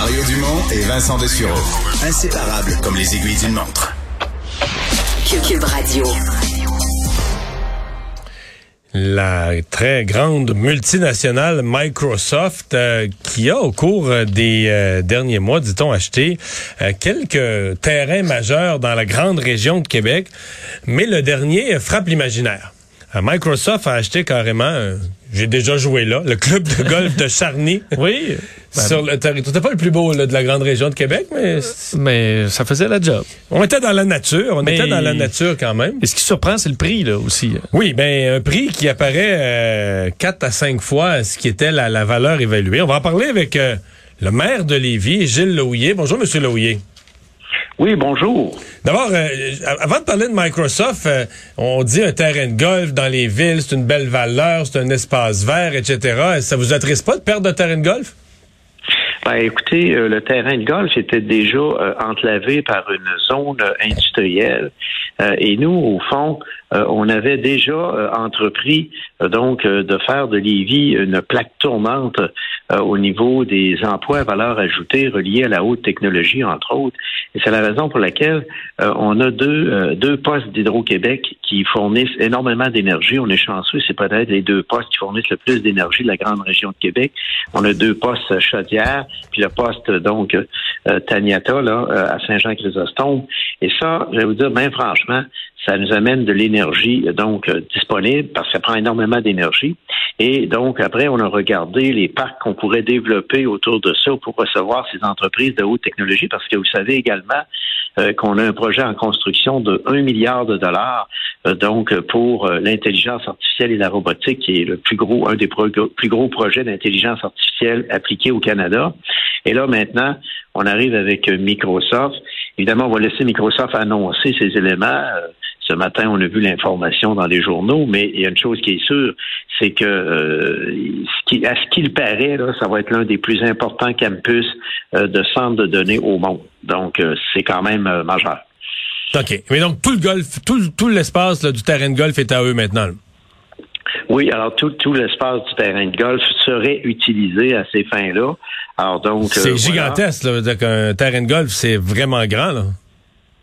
Mario Dumont et Vincent Dessureau. Inséparables comme les aiguilles d'une montre. Cube Radio. La très grande multinationale Microsoft euh, qui a au cours des euh, derniers mois, dit-on, acheté euh, quelques terrains majeurs dans la grande région de Québec, mais le dernier frappe l'imaginaire. Microsoft a acheté carrément, j'ai déjà joué là, le club de golf de Charny. oui. Sur le territoire. C'était pas le plus beau là, de la grande région de Québec, mais mais ça faisait la job. On était dans la nature, on était dans la nature quand même. Et ce qui surprend, c'est le prix là aussi. Oui, ben un prix qui apparaît euh, 4 à 5 fois ce qui était la, la, valeur évaluée. On va en parler avec euh, le maire de Lévis, Gilles Lohouillet. Bonjour, Monsieur Lohouillet. Oui, bonjour. D'abord, euh, avant de parler de Microsoft, euh, on dit un terrain de golf dans les villes, c'est une belle valeur, c'est un espace vert, etc. Ça vous attriste pas de perdre de terrain de golf? Ben, écoutez, euh, le terrain de golf était déjà enclavé par une zone industrielle. et nous, au fond, on avait déjà entrepris donc de faire de Lévis une plaque tournante au niveau des emplois à valeur ajoutée reliés à la haute technologie, entre autres. Et c'est la raison pour laquelle euh, on a deux, euh, deux postes d'Hydro-Québec qui fournissent énormément d'énergie. On est chanceux, c'est peut-être les deux postes qui fournissent le plus d'énergie de la grande région de Québec. On a deux postes chaudières, puis le poste donc euh, là, à Saint-Jean-Chrysostome. Et ça, je vais vous dire, bien franchement, ça nous amène de l'énergie donc disponible parce que ça prend énormément d'énergie. Et donc, après, on a regardé les parcs qu'on pourrait développer autour de ça pour recevoir ces entreprises de haute technologie, parce que vous savez également euh, qu'on a un projet en construction de 1 milliard de dollars, euh, donc pour euh, l'intelligence artificielle et la robotique, qui est le plus gros, un des plus gros projets d'intelligence artificielle appliqués au Canada. Et là, maintenant, on arrive avec Microsoft. Évidemment, on va laisser Microsoft annoncer ces éléments. Ce matin, on a vu l'information dans les journaux, mais il y a une chose qui est sûre, c'est que euh, à ce qu'il paraît, ça va être l'un des plus importants campus euh, de centres de données au monde. Donc, euh, c'est quand même majeur. OK. Mais donc, tout le golf, tout, tout l'espace du terrain de golf est à eux maintenant. Oui, alors tout, tout l'espace du terrain de golf serait utilisé à ces fins-là. Alors donc. C'est gigantesque, là. Un terrain de golf, c'est vraiment grand, là.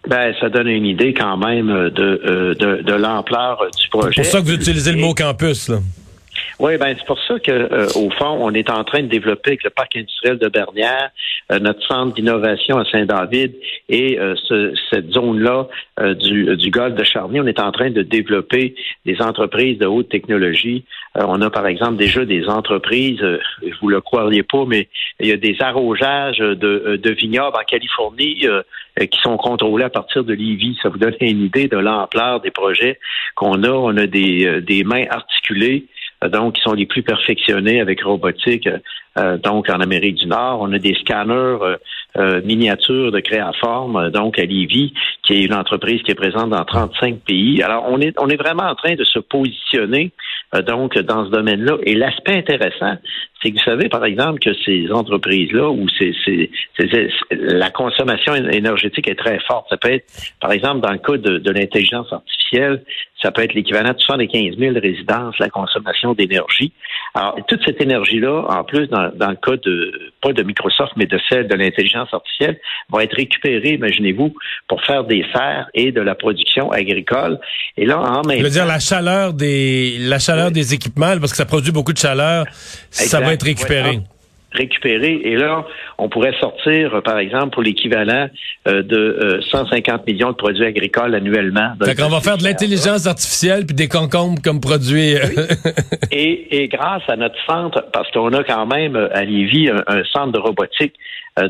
Ben, ça donne une idée quand même de, euh, de, de l'ampleur du projet. C'est pour ça que vous utilisez le mot campus, là. Oui, ben c'est pour ça que euh, au fond, on est en train de développer avec le parc industriel de Bernière, euh, notre centre d'innovation à Saint-David et ce, cette zone-là du, du golfe de Charny. On est en train de développer des entreprises de haute technologie. on a par exemple déjà des entreprises, vous le croiriez pas, mais il y a des arrosages de, de vignobles en Californie qui sont contrôlés à partir de Lévis. Ça vous donne une idée de l'ampleur des projets qu'on a. On a des, des mains articulées euh, donc qui sont les plus perfectionnés avec robotique. Euh, donc en Amérique du Nord, on a des scanners euh, miniatures de créaforme, donc à Lévis, qui est une entreprise qui est présente dans 35 pays. Alors on est on est vraiment en train de se positionner donc dans ce domaine-là. Et l'aspect intéressant, c'est que vous savez, par exemple, que ces entreprises-là, où c'est, la consommation énergétique est très forte. Ça peut être, par exemple, dans le cas de, de l'intelligence artificielle, ça peut être l'équivalent de 75 000 résidences, la consommation d'énergie. Alors, toute cette énergie-là, en plus, dans, dans, le cas de, pas de Microsoft, mais de celle de l'intelligence artificielle, va être récupérée, imaginez-vous, pour faire des serres et de la production agricole. Et là, en même Je veux dire, la chaleur des, la chaleur des équipements, parce que ça produit beaucoup de chaleur, ça va être récupéré récupérer. Et là, on pourrait sortir, euh, par exemple, pour l'équivalent euh, de 150 euh, millions de produits agricoles annuellement. Donc, on va faire de l'intelligence artificielle puis des concombres comme produits. et, et, grâce à notre centre, parce qu'on a quand même à Lévis un, centre de robotique,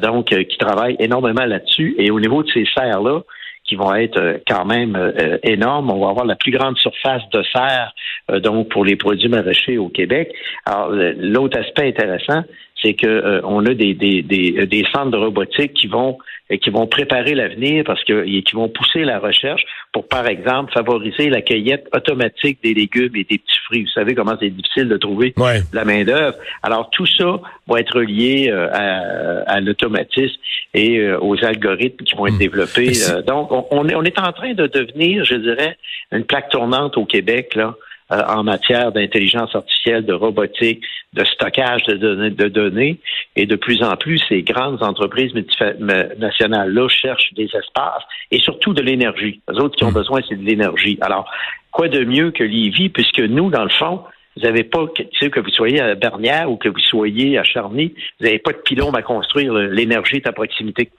donc qui travaille énormément là-dessus. Et au niveau de ces serres-là, qui vont être quand même énormes. On va avoir la plus grande surface de serre donc pour les produits maraîchers au Québec. Alors l'autre aspect intéressant, c'est que euh, on a des, des, des, des, centres de robotique qui vont qui vont préparer l'avenir parce que qui vont pousser la recherche pour, par exemple, favoriser la cueillette automatique des légumes et des petits fruits. Vous savez comment c'est difficile de trouver la main d'œuvre. Alors tout ça va être lié euh, à, à l'automatisme et euh, aux algorithmes qui vont être hmm. développés. donc on, on, est, on est en train de devenir, je dirais, une plaque tournante au Québec là euh, en matière d'intelligence artificielle, de robotique, de stockage de données, de données. Et de plus en plus, ces grandes entreprises nationales-là cherchent des espaces et surtout de l'énergie. Les autres qui ont hmm. besoin, c'est de l'énergie. Alors, quoi de mieux que Lévis, puisque nous, dans le fond, vous n'avez pas, que vous soyez à Bernière ou que vous soyez à Charny, vous n'avez pas de pylône à construire. L'énergie est à proximité.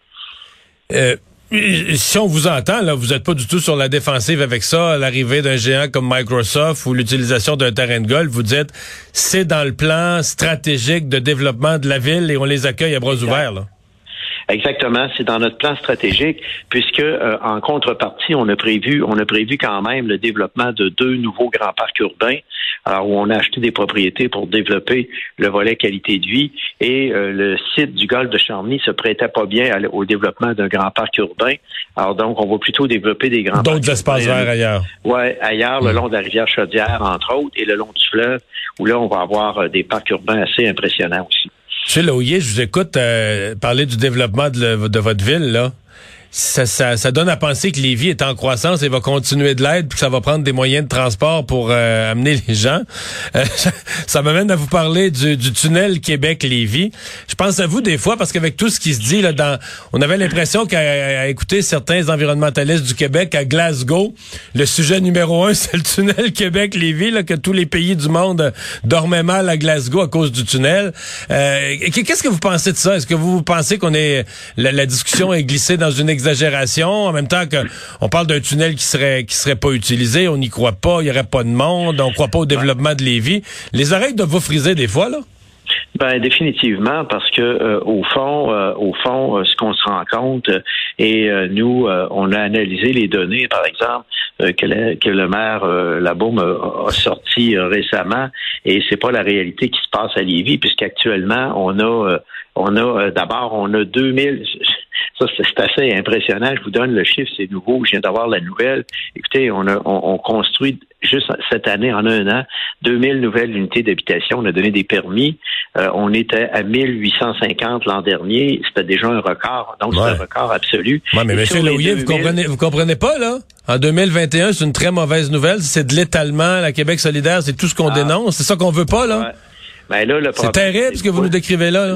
Euh, si on vous entend, là, vous n'êtes pas du tout sur la défensive avec ça, l'arrivée d'un géant comme Microsoft ou l'utilisation d'un terrain de golf. Vous dites, c'est dans le plan stratégique de développement de la ville et on les accueille à bras ouverts. Là. Exactement, c'est dans notre plan stratégique, puisque euh, en contrepartie, on a prévu, on a prévu quand même le développement de deux nouveaux grands parcs urbains, alors où on a acheté des propriétés pour développer le volet qualité de vie, et euh, le site du golfe de Charny se prêtait pas bien au développement d'un grand parc urbain. Alors donc, on va plutôt développer des grands. Donc de l'espace vert ailleurs. Ouais, ailleurs, le long de la rivière Chaudière, entre autres, et le long du fleuve, où là, on va avoir euh, des parcs urbains assez impressionnants aussi. Monsieur je vous écoute euh, parler du développement de, de votre ville, là ça, ça, ça, donne à penser que Lévis est en croissance et va continuer de l'aide, puis que ça va prendre des moyens de transport pour euh, amener les gens. Euh, ça m'amène à vous parler du, du tunnel Québec-Lévis. Je pense à vous des fois, parce qu'avec tout ce qui se dit, là, dans, on avait l'impression qu'à écouter certains environnementalistes du Québec, à Glasgow, le sujet numéro un, c'est le tunnel Québec-Lévis, que tous les pays du monde dormaient mal à Glasgow à cause du tunnel. Euh, Qu'est-ce que vous pensez de ça? Est-ce que vous pensez qu'on est la, la discussion est glissée dans une exagération. En même temps que on parle d'un tunnel qui serait qui serait pas utilisé, on n'y croit pas, il y aurait pas de monde, on croit pas au développement de Lévis. Les oreilles doivent vous friser des fois là. Ben définitivement parce que euh, au fond, euh, au fond, euh, ce qu'on se rend compte et nous, on a analysé les données, par exemple, que, que, le maire Labaume a, a sorti récemment, et c'est pas la réalité qui se passe à Lévis, puisqu'actuellement on a, on a d'abord on a 2000 ça, c'est assez impressionnant. Je vous donne le chiffre, c'est nouveau. Je viens d'avoir la nouvelle. Écoutez, on, a, on, construit juste cette année, en un an, 2000 nouvelles unités d'habitation. On a donné des permis. Euh, on était à 1850 l'an dernier. C'était déjà un record. Donc, c'est un record absolu. Oui, mais M. Lauillet, vous comprenez, vous comprenez pas, là? En 2021, c'est une très mauvaise nouvelle. C'est de l'étalement. La Québec solidaire, c'est tout ce qu'on ah. dénonce. C'est ça qu'on veut pas, là? Ben là, le c'est terrible ce que vous nous décrivez là.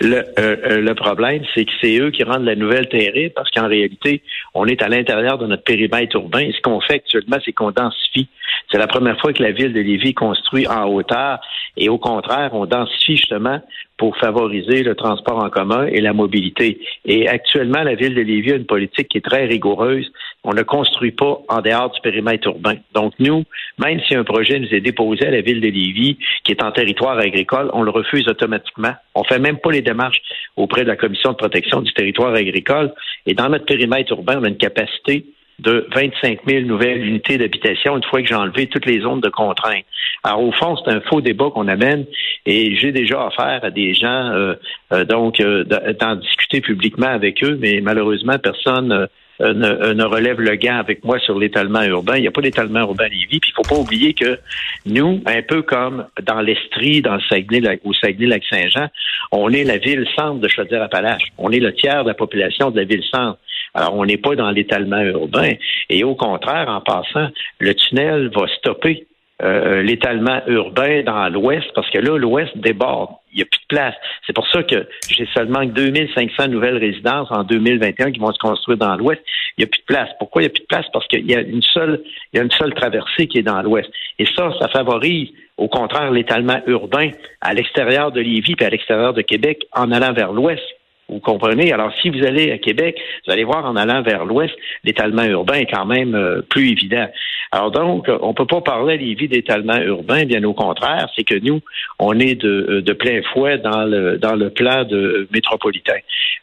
Le, euh, euh, le, problème, c'est que c'est eux qui rendent la nouvelle terrible parce qu'en réalité, on est à l'intérieur de notre périmètre urbain. Et ce qu'on fait actuellement, c'est qu'on densifie. C'est la première fois que la ville de Lévis construit en hauteur et au contraire, on densifie justement pour favoriser le transport en commun et la mobilité. Et actuellement, la ville de Lévis a une politique qui est très rigoureuse. On ne construit pas en dehors du périmètre urbain. Donc nous, même si un projet nous est déposé à la ville de Lévis, qui est en territoire agricole, on le refuse automatiquement. On fait même pas les démarches auprès de la Commission de protection du territoire agricole. Et dans notre périmètre urbain, on a une capacité de 25 000 nouvelles unités d'habitation une fois que j'ai enlevé toutes les zones de contrainte. Alors, au fond, c'est un faux débat qu'on amène et j'ai déjà affaire à des gens, euh, euh, donc, euh, d'en discuter publiquement avec eux, mais malheureusement, personne ne, relève le gant avec moi sur l'étalement urbain. Il n'y a pas d'étalement urbain à Lévis. Puis il faut pas oublier que nous, un peu comme dans l'Estrie, dans le Saguenay, au Saguenay-Lac-Saint-Jean, on est la ville-centre de Chaudière-Appalaches. On est le tiers de la population de la ville-centre. Alors, on n'est pas dans l'étalement urbain. Et au contraire, en passant, le tunnel va stopper euh, l'étalement urbain dans l'ouest, parce que là, l'ouest déborde. Il n'y a plus de place. C'est pour ça que j'ai seulement 2500 nouvelles résidences en 2021 qui vont se construire dans l'ouest. Il n'y a plus de place. Pourquoi il n'y a plus de place? Parce qu'il y a une seule, il y a une seule traversée qui est dans l'ouest. Et ça, ça favorise, au contraire, l'étalement urbain à l'extérieur de Lévis et à l'extérieur de Québec en allant vers l'ouest. Vous comprenez? Alors, si vous allez à Québec, vous allez voir en allant vers l'ouest, l'étalement urbain est quand même euh, plus évident. Alors donc, on peut pas parler à Lévis d'étalement urbain, bien au contraire, c'est que nous, on est de, euh, de plein fouet dans le dans le plan de métropolitain.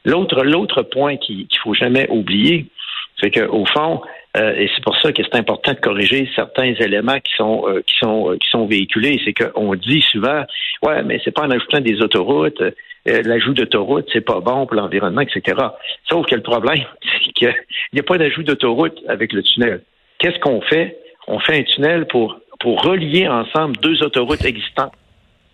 L'autre l'autre point qu'il ne faut jamais oublier, c'est qu'au fond, euh, et c'est pour ça que c'est important de corriger certains éléments qui sont qui sont qui sont véhiculés. C'est qu'on dit souvent, ouais, mais c'est pas en ajoutant des autoroutes. Euh, l'ajout d'autoroute, c'est pas bon pour l'environnement, etc. Sauf que le problème, c'est qu'il n'y a pas d'ajout d'autoroute avec le tunnel. Qu'est-ce qu'on fait? On fait un tunnel pour, pour relier ensemble deux autoroutes existantes.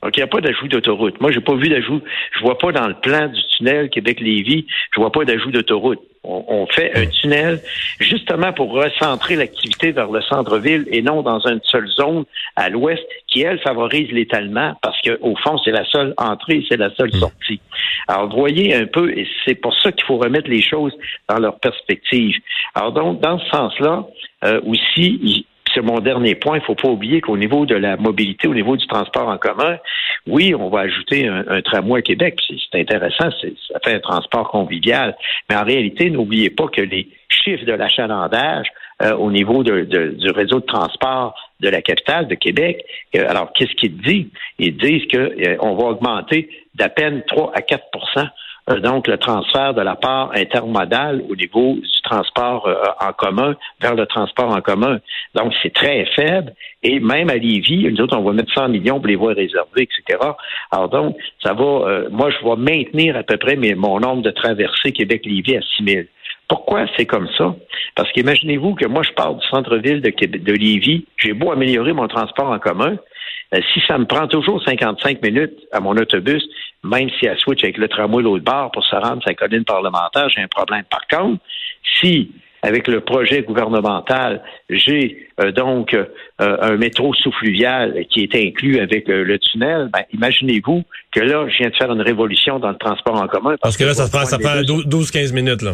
Donc, il n'y a pas d'ajout d'autoroute. Moi, j'ai pas vu d'ajout. Je vois pas dans le plan du tunnel Québec-Lévis, je vois pas d'ajout d'autoroute. On, on fait un tunnel justement pour recentrer l'activité vers le centre-ville et non dans une seule zone à l'ouest qui, elle, favorise l'étalement parce qu'au fond, c'est la seule entrée, c'est la seule sortie. Alors, voyez un peu, et c'est pour ça qu'il faut remettre les choses dans leur perspective. Alors, donc, dans ce sens-là, euh, aussi, mon dernier point. Il ne faut pas oublier qu'au niveau de la mobilité, au niveau du transport en commun, oui, on va ajouter un, tramway à Québec. C'est intéressant, ça fait un transport convivial. Mais en réalité, n'oubliez pas que les chiffres de l'achalandage euh, au niveau du réseau de transport de la capitale de Québec, euh, alors qu'est-ce qu'ils disent? Ils disent qu'on va augmenter d'à peine 3 à 4 euh, donc le transfert de la part intermodale au niveau du transport euh, en commun vers le transport en commun. Donc, c'est très faible. Et même à Lévis, nous autres, on va mettre 100 millions pour les voies réservées, etc. Alors donc, ça va, euh, moi, je vais maintenir à peu près mon nombre de traversées Québec-Lévis à 6 000. Pourquoi c'est comme ça? Parce qu'imaginez-vous que moi, je pars du centre-ville de, de Lévis, j'ai beau améliorer mon transport en commun, euh, si ça me prend toujours 55 minutes à mon autobus, même si elle switch avec le tramway l'autre bord pour se rendre sa colline parlementaire, j'ai un problème. Par contre, si avec le projet gouvernemental, j'ai euh, donc euh, un métro sous-fluvial qui est inclus avec euh, le tunnel, ben, imaginez-vous que là, je viens de faire une révolution dans le transport en commun. Parce que là, ça, se prend, ça prend 12-15 minutes. Là.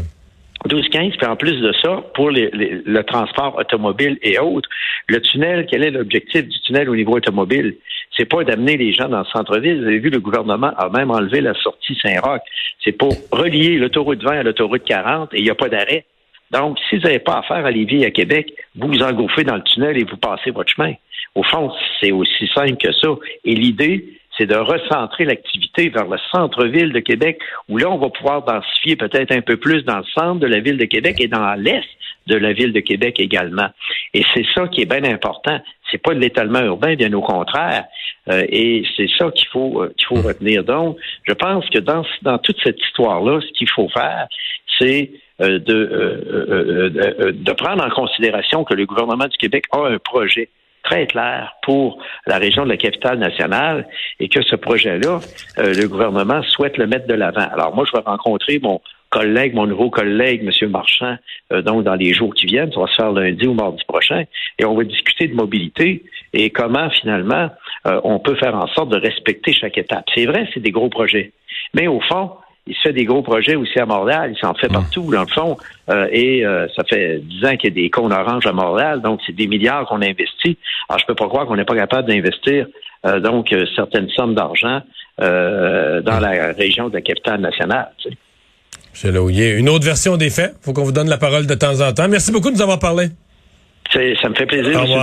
12-15, puis en plus de ça, pour le transport automobile et autres, le tunnel, quel est l'objectif du tunnel au niveau automobile? C'est pas d'amener les gens dans le centre-ville. Vous avez vu, le gouvernement a même enlevé la sortie Saint-Roch. C'est pour relier l'autoroute 20 à l'autoroute 40 et il n'y a pas d'arrêt. Donc, si vous n'avez pas affaire à Lévis et à Québec, vous vous engouffrez dans le tunnel et vous passez votre chemin. Au fond, c'est aussi simple que ça. Et l'idée, c'est de recentrer l'activité vers le centre-ville de Québec, où là, on va pouvoir densifier peut-être un peu plus dans le centre de la ville de Québec et dans l'est de la ville de Québec également. Et c'est ça qui est bien important. C'est pas de l'étalement urbain, bien au contraire. Euh, et c'est ça qu'il faut euh, qu'il faut retenir. Donc, je pense que dans dans toute cette histoire-là, ce qu'il faut faire, c'est euh, de, euh, euh, euh, de prendre en considération que le gouvernement du Québec a un projet très clair pour la région de la capitale nationale et que ce projet-là, euh, le gouvernement souhaite le mettre de l'avant. Alors moi, je vais rencontrer mon collègue, mon nouveau collègue, M. Marchand, euh, donc dans les jours qui viennent, ça va se faire lundi ou mardi prochain, et on va discuter de mobilité et comment finalement euh, on peut faire en sorte de respecter chaque étape. C'est vrai, c'est des gros projets, mais au fond, il se fait des gros projets aussi à Montréal, il s'en fait partout, dans le fond, euh, et euh, ça fait dix ans qu'il y a des cônes oranges à Montréal, donc c'est des milliards qu'on investit. Alors, je peux pas croire qu'on n'est pas capable d'investir euh, donc certaines sommes d'argent dans la région de la capitale nationale. tu sais. M. Lauillet, une autre version des faits. faut qu'on vous donne la parole de temps en temps. Merci beaucoup de nous avoir parlé. Ça me fait plaisir. Au revoir.